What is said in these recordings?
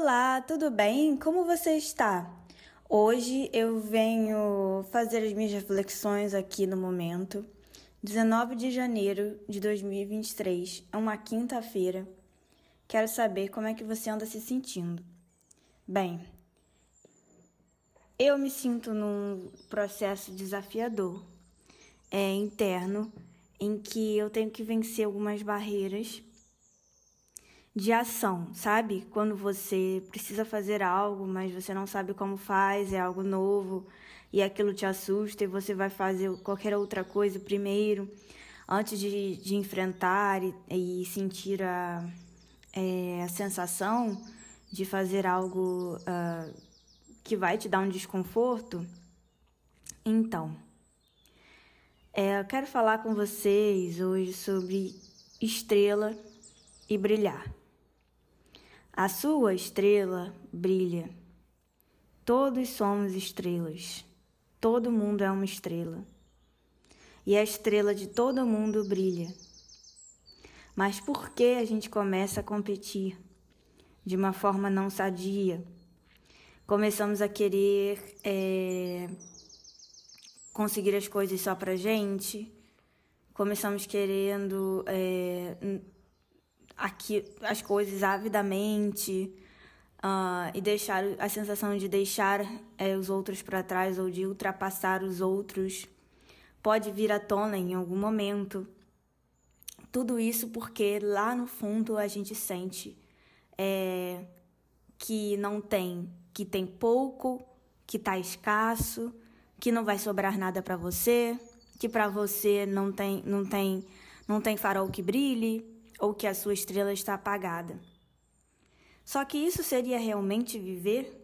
Olá, tudo bem? Como você está? Hoje eu venho fazer as minhas reflexões aqui no momento. 19 de janeiro de 2023, é uma quinta-feira. Quero saber como é que você anda se sentindo. Bem, eu me sinto num processo desafiador, é interno, em que eu tenho que vencer algumas barreiras de ação, sabe? Quando você precisa fazer algo, mas você não sabe como faz, é algo novo e aquilo te assusta e você vai fazer qualquer outra coisa primeiro, antes de, de enfrentar e, e sentir a, é, a sensação de fazer algo uh, que vai te dar um desconforto. Então, é, eu quero falar com vocês hoje sobre estrela e brilhar. A sua estrela brilha. Todos somos estrelas. Todo mundo é uma estrela. E a estrela de todo mundo brilha. Mas por que a gente começa a competir de uma forma não sadia? Começamos a querer é, conseguir as coisas só pra gente. Começamos querendo é, aqui, as coisas avidamente uh, e deixar a sensação de deixar é, os outros para trás ou de ultrapassar os outros pode vir à tona em algum momento. Tudo isso porque lá no fundo a gente sente é, que não tem, que tem pouco, que está escasso, que não vai sobrar nada para você, que para você não tem, não tem, não tem farol que brilhe, ou que a sua estrela está apagada. Só que isso seria realmente viver?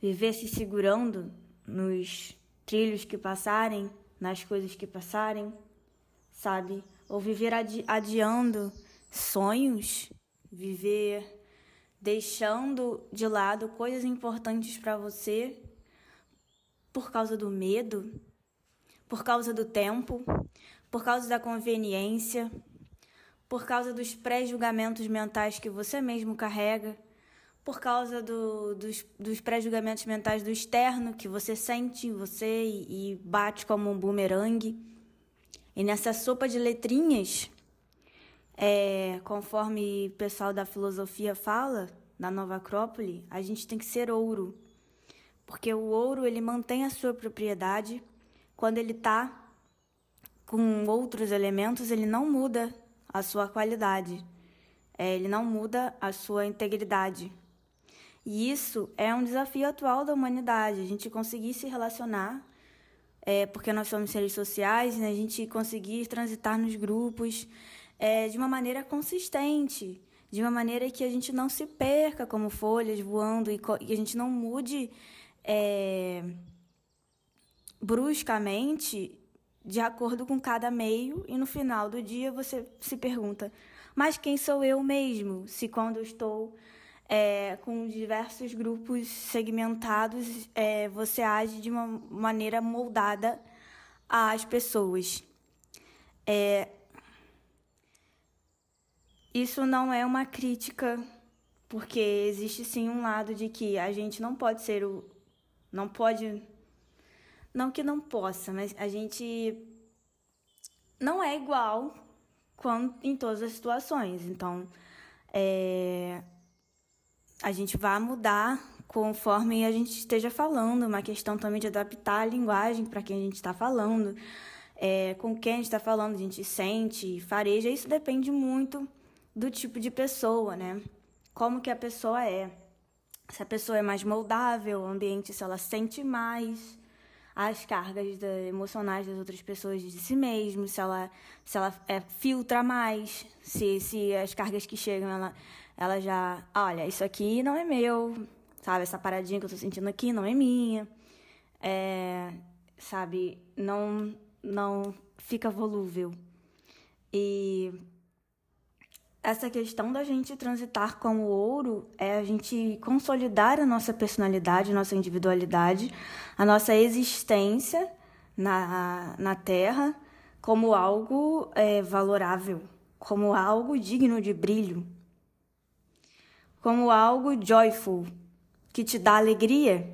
Viver se segurando nos trilhos que passarem, nas coisas que passarem, sabe? Ou viver adi adiando sonhos, viver deixando de lado coisas importantes para você por causa do medo, por causa do tempo, por causa da conveniência, por causa dos pré-julgamentos mentais que você mesmo carrega, por causa do, dos, dos pré-julgamentos mentais do externo que você sente em você e, e bate como um bumerangue. E nessa sopa de letrinhas, é, conforme o pessoal da filosofia fala, na Nova Acrópole, a gente tem que ser ouro. Porque o ouro ele mantém a sua propriedade. Quando ele está com outros elementos, ele não muda a sua qualidade, é, ele não muda a sua integridade. E isso é um desafio atual da humanidade, a gente conseguir se relacionar, é, porque nós somos seres sociais, né, a gente conseguir transitar nos grupos é, de uma maneira consistente, de uma maneira que a gente não se perca como folhas voando e, e a gente não mude é, bruscamente de acordo com cada meio, e no final do dia você se pergunta: mas quem sou eu mesmo? Se quando eu estou é, com diversos grupos segmentados, é, você age de uma maneira moldada às pessoas. É, isso não é uma crítica, porque existe sim um lado de que a gente não pode ser o. não pode não que não possa, mas a gente não é igual quando, em todas as situações. Então, é, a gente vai mudar conforme a gente esteja falando, uma questão também de adaptar a linguagem para quem a gente está falando, é, com quem a gente está falando, a gente sente, fareja, isso depende muito do tipo de pessoa, né? Como que a pessoa é. Se a pessoa é mais moldável, o ambiente, se ela sente mais, as cargas emocionais das outras pessoas de si mesmo, se ela, se ela é, filtra mais, se, se as cargas que chegam, ela, ela já, olha, isso aqui não é meu, sabe? Essa paradinha que eu tô sentindo aqui não é minha, é, sabe? Não, não fica volúvel. E essa questão da gente transitar como ouro é a gente consolidar a nossa personalidade, nossa individualidade, a nossa existência na, na Terra como algo é, valorável, como algo digno de brilho. como algo joyful, que te dá alegria,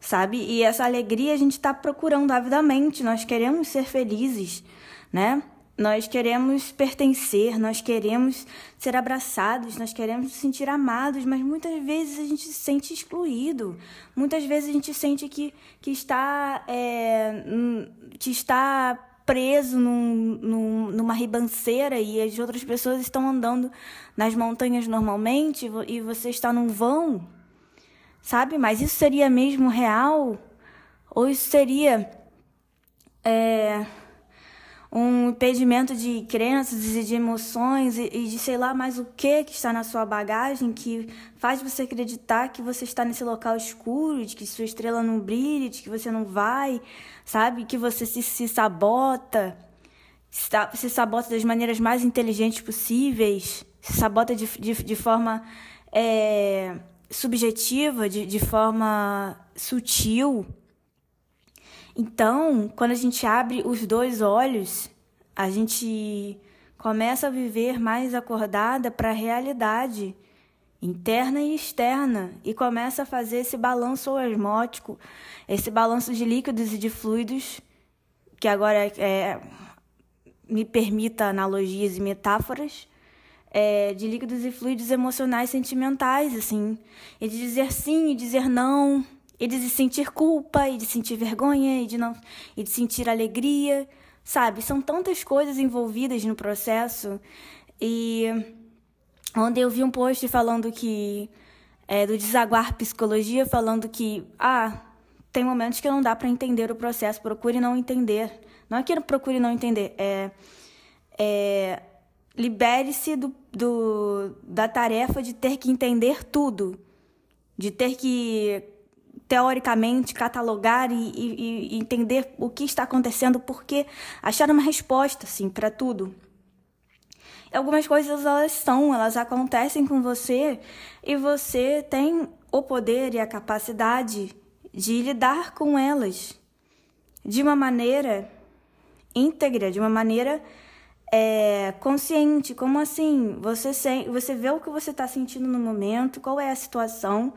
sabe? E essa alegria a gente está procurando avidamente, nós queremos ser felizes, né? Nós queremos pertencer, nós queremos ser abraçados, nós queremos nos sentir amados, mas muitas vezes a gente se sente excluído. Muitas vezes a gente sente que, que está, é, que está preso num, num, numa ribanceira e as outras pessoas estão andando nas montanhas normalmente e você está num vão, sabe? Mas isso seria mesmo real? Ou isso seria. É, um impedimento de crenças e de emoções e, e, de sei lá mais o que que está na sua bagagem que faz você acreditar que você está nesse local escuro, de que sua estrela não brilha, de que você não vai, sabe? Que você se, se sabota, se sabota das maneiras mais inteligentes possíveis, se sabota de, de, de forma é, subjetiva, de, de forma sutil. Então, quando a gente abre os dois olhos, a gente começa a viver mais acordada para a realidade interna e externa e começa a fazer esse balanço osmótico, esse balanço de líquidos e de fluidos, que agora é, me permita analogias e metáforas, é, de líquidos e fluidos emocionais sentimentais, assim, e de dizer sim e dizer não, e de sentir culpa, e de sentir vergonha, e de, não, e de sentir alegria, sabe? São tantas coisas envolvidas no processo. E onde eu vi um post falando que. É, do desaguar psicologia, falando que. Ah, tem momentos que não dá para entender o processo, procure não entender. Não é que procure não entender, é. é libere-se do, do, da tarefa de ter que entender tudo, de ter que teoricamente catalogar e, e, e entender o que está acontecendo, porque achar uma resposta assim para tudo. Algumas coisas elas são, elas acontecem com você e você tem o poder e a capacidade de lidar com elas de uma maneira íntegra, de uma maneira é, consciente. Como assim? Você, você vê o que você está sentindo no momento, qual é a situação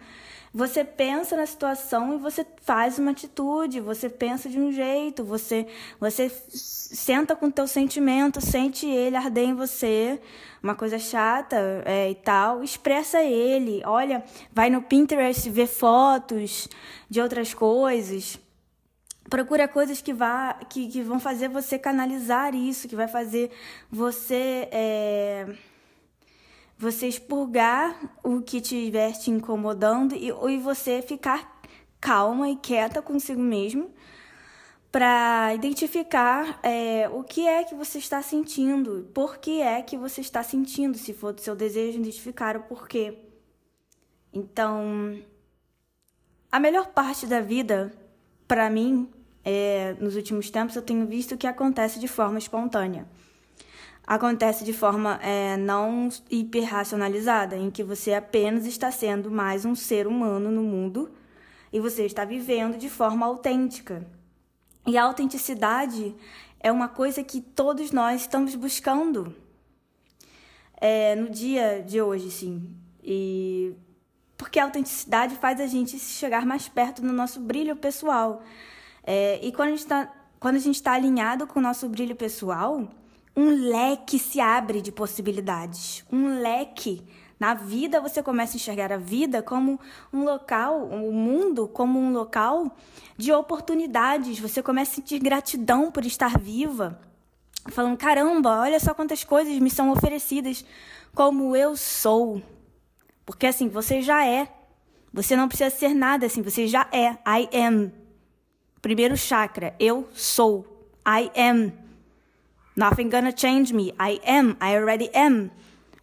você pensa na situação e você faz uma atitude, você pensa de um jeito, você você senta com o teu sentimento, sente ele arder em você, uma coisa chata é, e tal, expressa ele. Olha, vai no Pinterest ver fotos de outras coisas. Procura coisas que, vá, que, que vão fazer você canalizar isso, que vai fazer você. É você expurgar o que estiver te incomodando e, e você ficar calma e quieta consigo mesmo para identificar é, o que é que você está sentindo, por que é que você está sentindo, se for do seu desejo, identificar o porquê. Então, a melhor parte da vida, para mim, é, nos últimos tempos, eu tenho visto que acontece de forma espontânea acontece de forma é, não hiperracionalizada, em que você apenas está sendo mais um ser humano no mundo e você está vivendo de forma autêntica. E a autenticidade é uma coisa que todos nós estamos buscando é, no dia de hoje, sim. E porque a autenticidade faz a gente chegar mais perto do nosso brilho pessoal. É, e quando a gente está está alinhado com o nosso brilho pessoal, um leque se abre de possibilidades. Um leque. Na vida você começa a enxergar a vida como um local, o mundo como um local de oportunidades. Você começa a sentir gratidão por estar viva. Falando, caramba, olha só quantas coisas me são oferecidas como eu sou. Porque assim, você já é. Você não precisa ser nada assim, você já é. I am. Primeiro chakra, eu sou. I am. Nothing gonna change me. I am. I already am.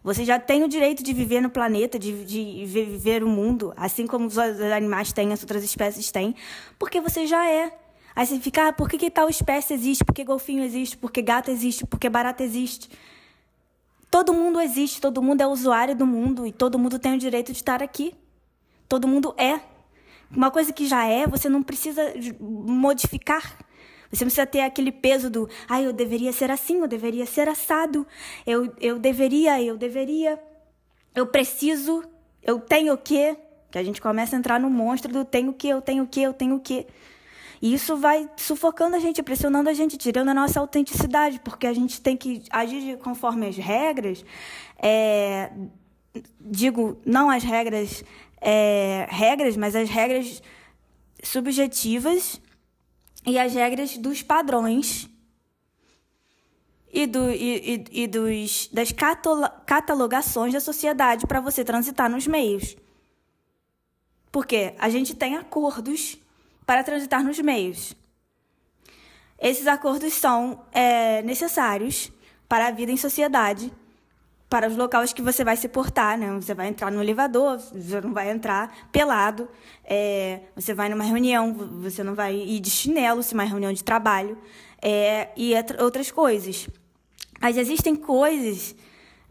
Você já tem o direito de viver no planeta, de, de viver o mundo, assim como os animais têm, as outras espécies têm, porque você já é. Aí você fica, ah, por que, que tal espécie existe? Por que golfinho existe? Por que gato existe? Por que barata existe? Todo mundo existe, todo mundo é usuário do mundo e todo mundo tem o direito de estar aqui. Todo mundo é. Uma coisa que já é, você não precisa modificar. Você precisa ter aquele peso do, ah, eu deveria ser assim, eu deveria ser assado, eu, eu deveria, eu deveria, eu preciso, eu tenho o quê? Que a gente começa a entrar no monstro do tenho o quê, eu tenho o quê, eu tenho o quê. E isso vai sufocando a gente, pressionando a gente, tirando a nossa autenticidade, porque a gente tem que agir conforme as regras. É, digo, não as regras, é, regras, mas as regras subjetivas e as regras dos padrões e, do, e, e, e dos, das catalogações da sociedade para você transitar nos meios. Porque a gente tem acordos para transitar nos meios. Esses acordos são é, necessários para a vida em sociedade, para os locais que você vai se portar, né? Você vai entrar no elevador, você não vai entrar pelado, é, você vai numa reunião, você não vai ir de chinelo, se é uma reunião de trabalho, é, e outras coisas. Mas existem coisas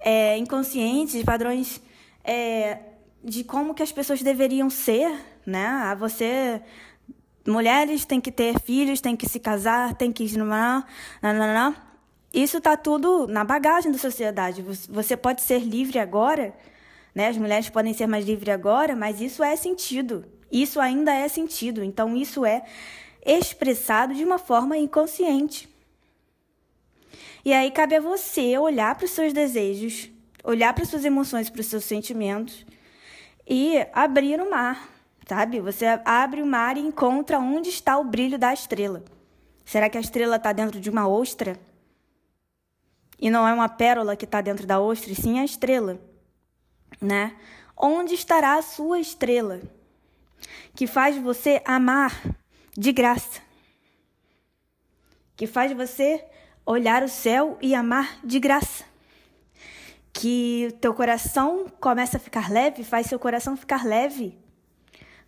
é, inconscientes, padrões é, de como que as pessoas deveriam ser, né? Você mulheres têm que ter filhos, têm que se casar, têm que não, não, não, Isso está tudo na bagagem da sociedade. Você pode ser livre agora, né? As mulheres podem ser mais livres agora, mas isso é sentido. Isso ainda é sentido. Então isso é expressado de uma forma inconsciente. E aí cabe a você olhar para os seus desejos, olhar para as suas emoções, para os seus sentimentos e abrir o mar, sabe? Você abre o mar e encontra onde está o brilho da estrela. Será que a estrela está dentro de uma ostra? E não é uma pérola que está dentro da ostra, e sim a estrela, né? Onde estará a sua estrela? Que faz você amar de graça. Que faz você olhar o céu e amar de graça. Que teu coração começa a ficar leve, faz seu coração ficar leve.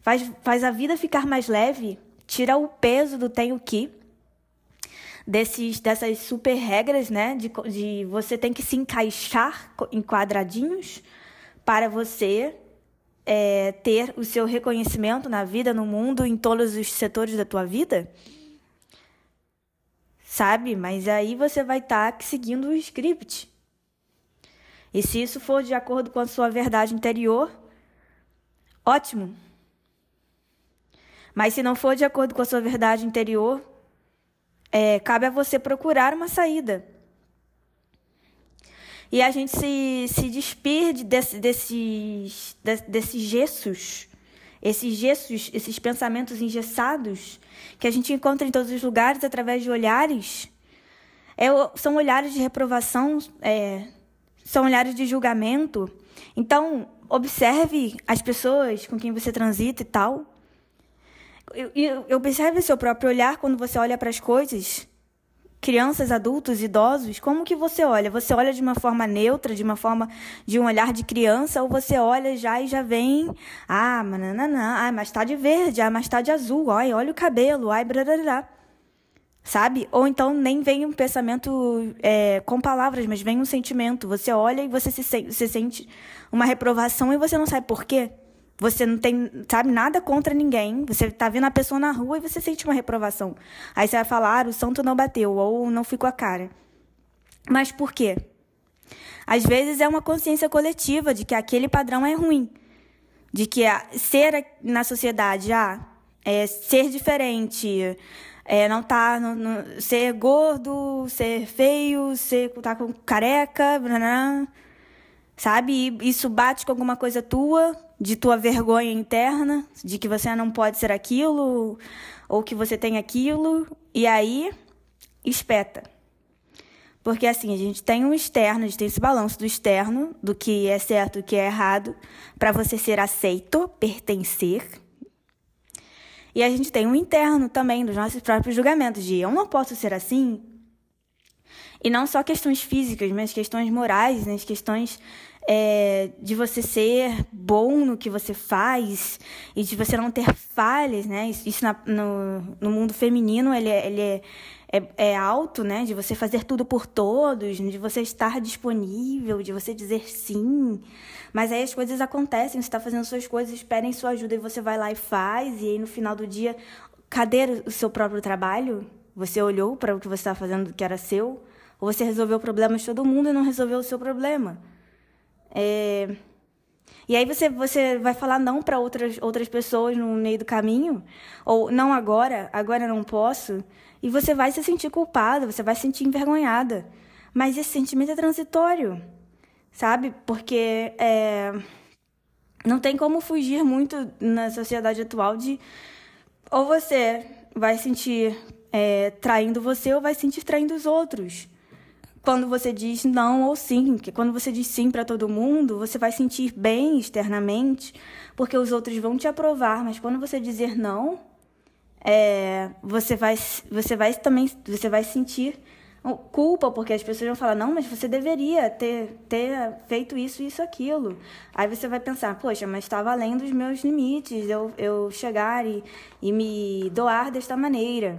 Faz, faz a vida ficar mais leve, tira o peso do tenho que. Desses, dessas super regras, né? De, de você tem que se encaixar em quadradinhos para você é, ter o seu reconhecimento na vida, no mundo, em todos os setores da tua vida sabe? Mas aí você vai estar tá seguindo o script. E se isso for de acordo com a sua verdade interior, ótimo. Mas se não for de acordo com a sua verdade interior, é, cabe a você procurar uma saída. E a gente se, se desperde desse, desses, desses gessos esses gestos, esses pensamentos engessados que a gente encontra em todos os lugares através de olhares, é, são olhares de reprovação, é, são olhares de julgamento. Então, observe as pessoas com quem você transita e tal. E observe seu próprio olhar quando você olha para as coisas crianças, adultos, idosos, como que você olha? Você olha de uma forma neutra, de uma forma de um olhar de criança, ou você olha já e já vem, ah, mananana, ah, mas tá de verde, ah, mas tá de azul, ai, olha o cabelo, ai, brarará. Sabe? Ou então nem vem um pensamento é, com palavras, mas vem um sentimento. Você olha e você se você sente uma reprovação e você não sabe por quê. Você não tem, sabe, nada contra ninguém. Você tá vendo a pessoa na rua e você sente uma reprovação. Aí você vai falar, ah, o santo não bateu ou não ficou a cara. Mas por quê? Às vezes é uma consciência coletiva de que aquele padrão é ruim. De que ser na sociedade, ah, é ser diferente, é, não tá, ser gordo, ser feio, ser tá com careca, sabe? Isso bate com alguma coisa tua, de tua vergonha interna, de que você não pode ser aquilo, ou que você tem aquilo, e aí espeta. Porque assim, a gente tem um externo, a gente tem esse balanço do externo, do que é certo e do que é errado, para você ser aceito, pertencer. E a gente tem um interno também, dos nossos próprios julgamentos, de eu não posso ser assim. E não só questões físicas, mas questões morais, né? questões é, de você ser bom no que você faz e de você não ter falhas, né? Isso na, no, no mundo feminino ele, é, ele é, é, é, alto, né? De você fazer tudo por todos, de você estar disponível, de você dizer sim. Mas aí as coisas acontecem, você está fazendo suas coisas, esperem sua ajuda e você vai lá e faz, e aí no final do dia, cadê o seu próprio trabalho? Você olhou para o que você estava fazendo que era seu? Ou você resolveu o problema de todo mundo e não resolveu o seu problema? É... E aí você, você vai falar não para outras, outras pessoas no meio do caminho, ou não agora, agora não posso, e você vai se sentir culpada, você vai se sentir envergonhada. Mas esse sentimento é transitório, sabe? Porque é, não tem como fugir muito na sociedade atual de ou você vai sentir é, traindo você ou vai sentir traindo os outros quando você diz não ou sim, que quando você diz sim para todo mundo, você vai sentir bem externamente, porque os outros vão te aprovar, mas quando você dizer não, é, você vai você vai também você vai sentir culpa, porque as pessoas vão falar, não, mas você deveria ter, ter feito isso, isso, aquilo. Aí você vai pensar, poxa, mas estava além dos meus limites eu, eu chegar e, e me doar desta maneira.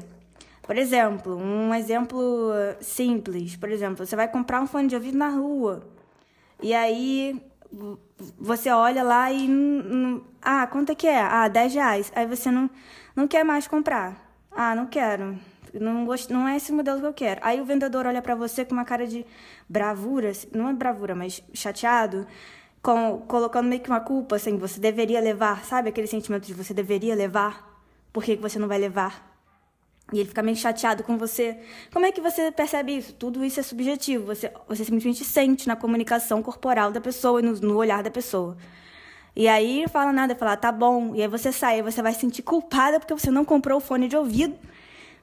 Por exemplo, um exemplo simples. Por exemplo, você vai comprar um fone de ouvido na rua. E aí você olha lá e. Ah, quanto é que é? Ah, 10 reais. Aí você não, não quer mais comprar. Ah, não quero. Não, gost... não é esse modelo que eu quero. Aí o vendedor olha para você com uma cara de bravura, não é bravura, mas chateado, com, colocando meio que uma culpa, assim, você deveria levar, sabe aquele sentimento de você deveria levar? Por que você não vai levar? E ele fica meio chateado com você. Como é que você percebe isso? Tudo isso é subjetivo. Você, você simplesmente sente na comunicação corporal da pessoa, no, no olhar da pessoa. E aí fala nada, fala, tá bom. E aí você sai, você vai se sentir culpada porque você não comprou o fone de ouvido,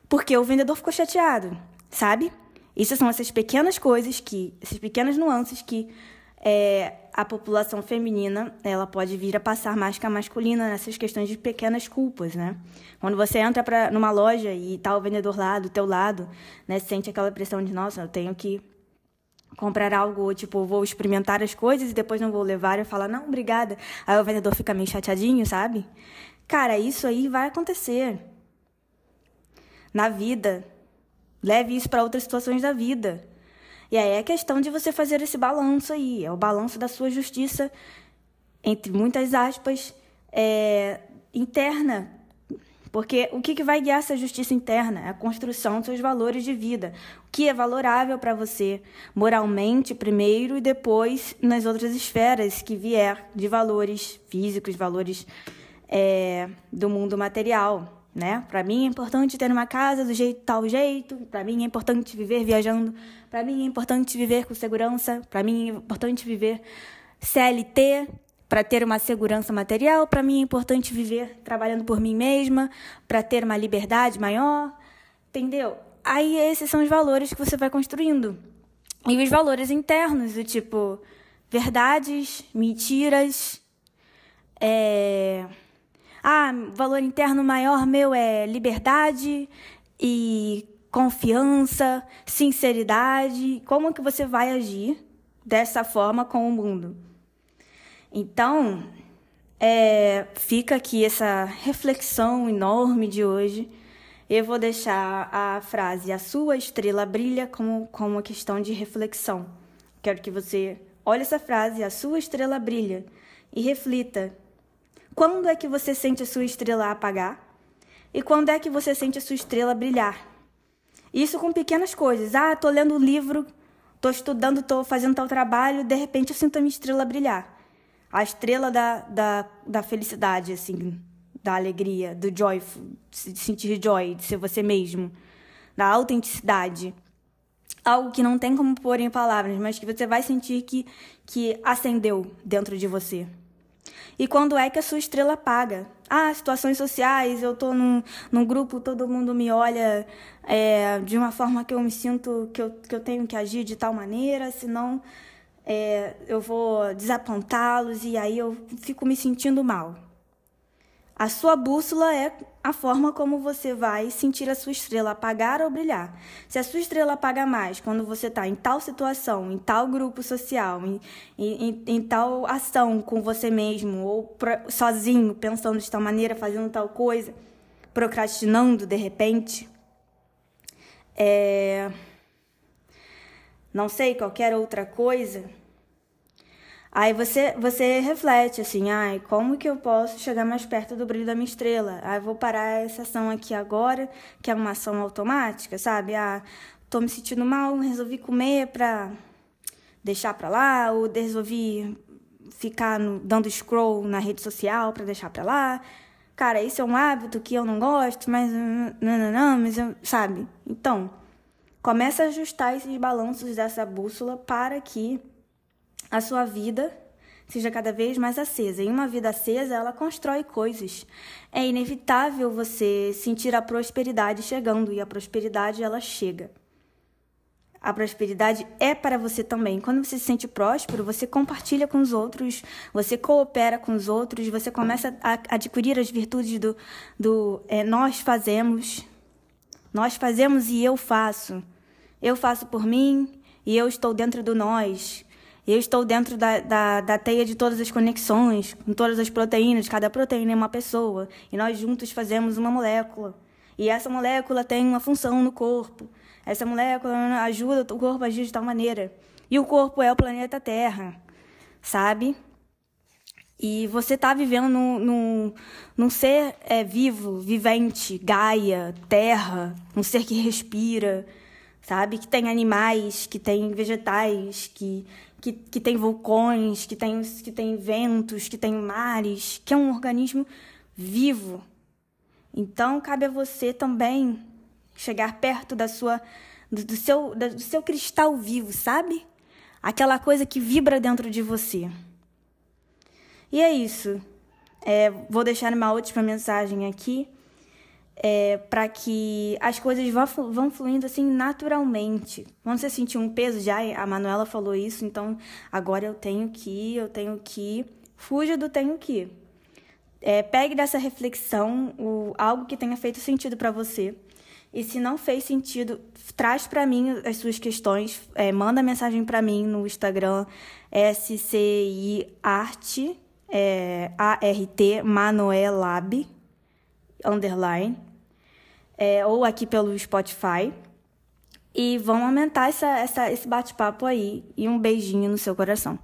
porque o vendedor ficou chateado, sabe? Isso são essas pequenas coisas que, essas pequenas nuances que é, a população feminina ela pode vir a passar mais que a masculina nessas questões de pequenas culpas, né? Quando você entra para numa loja e tá o vendedor lá do teu lado, né, sente aquela pressão de nossa, eu tenho que comprar algo, tipo, vou experimentar as coisas e depois não vou levar e falar não, obrigada. Aí o vendedor fica meio chateadinho, sabe? Cara, isso aí vai acontecer na vida. Leve isso para outras situações da vida. E aí é questão de você fazer esse balanço aí, é o balanço da sua justiça, entre muitas aspas, é, interna. Porque o que, que vai guiar essa justiça interna? É a construção dos seus valores de vida. O que é valorável para você, moralmente primeiro e depois nas outras esferas que vier de valores físicos, valores é, do mundo material né? Para mim é importante ter uma casa do jeito tal jeito, para mim é importante viver viajando, para mim é importante viver com segurança, para mim é importante viver CLT para ter uma segurança material, para mim é importante viver trabalhando por mim mesma, para ter uma liberdade maior, entendeu? Aí esses são os valores que você vai construindo. E os valores internos, do tipo verdades, mentiras, é ah, valor interno maior meu é liberdade e confiança, sinceridade. Como que você vai agir dessa forma com o mundo? Então, é, fica aqui essa reflexão enorme de hoje. Eu vou deixar a frase A sua estrela brilha como, como uma questão de reflexão. Quero que você olhe essa frase, A sua estrela brilha, e reflita quando é que você sente a sua estrela apagar? E quando é que você sente a sua estrela brilhar? Isso com pequenas coisas. Ah, tô lendo um livro, tô estudando, tô fazendo tal trabalho, de repente eu sinto a minha estrela brilhar. A estrela da, da, da felicidade, assim, da alegria, do joy, de sentir joy, de ser você mesmo, da autenticidade. Algo que não tem como pôr em palavras, mas que você vai sentir que, que acendeu dentro de você. E quando é que a sua estrela apaga? Ah, situações sociais, eu tô num, num grupo, todo mundo me olha é, de uma forma que eu me sinto que eu, que eu tenho que agir de tal maneira, senão é, eu vou desapontá-los e aí eu fico me sentindo mal. A sua bússola é a forma como você vai sentir a sua estrela apagar ou brilhar. Se a sua estrela apaga mais quando você está em tal situação, em tal grupo social, em, em, em tal ação com você mesmo, ou sozinho, pensando de tal maneira, fazendo tal coisa, procrastinando de repente, é... não sei, qualquer outra coisa Aí você, você reflete assim, ai, como que eu posso chegar mais perto do brilho da minha estrela? Ah, vou parar essa ação aqui agora, que é uma ação automática, sabe? Ah, tô me sentindo mal, resolvi comer pra deixar pra lá, ou resolvi ficar no, dando scroll na rede social para deixar para lá. Cara, isso é um hábito que eu não gosto, mas não, não, não, mas eu, sabe? Então, começa a ajustar esses balanços dessa bússola para que a sua vida seja cada vez mais acesa. E uma vida acesa, ela constrói coisas. É inevitável você sentir a prosperidade chegando e a prosperidade ela chega. A prosperidade é para você também. Quando você se sente próspero, você compartilha com os outros, você coopera com os outros, você começa a adquirir as virtudes do, do é, nós fazemos. Nós fazemos e eu faço. Eu faço por mim e eu estou dentro do nós. Eu estou dentro da, da, da teia de todas as conexões, com todas as proteínas. Cada proteína é uma pessoa. E nós juntos fazemos uma molécula. E essa molécula tem uma função no corpo. Essa molécula ajuda o corpo a agir de tal maneira. E o corpo é o planeta Terra, sabe? E você está vivendo num, num, num ser é, vivo, vivente, Gaia, Terra, um ser que respira, sabe? Que tem animais, que tem vegetais, que, que, que tem vulcões, que tem, que tem ventos, que tem mares, que é um organismo vivo. Então, cabe a você também chegar perto da sua do, do seu do seu cristal vivo, sabe? Aquela coisa que vibra dentro de você. E é isso. É, vou deixar uma última mensagem aqui é, para que as coisas vão, vão fluindo assim naturalmente. Quando você sentir um peso, já a Manuela falou isso, então agora eu tenho que eu tenho que. Fuja do tenho que. É, pegue dessa reflexão o, algo que tenha feito sentido para você e se não fez sentido, traz para mim as suas questões, é, manda mensagem para mim no Instagram SCI é, A-R-T, Manoelab, underline, é, ou aqui pelo Spotify. E vão aumentar essa, essa, esse bate-papo aí. E um beijinho no seu coração.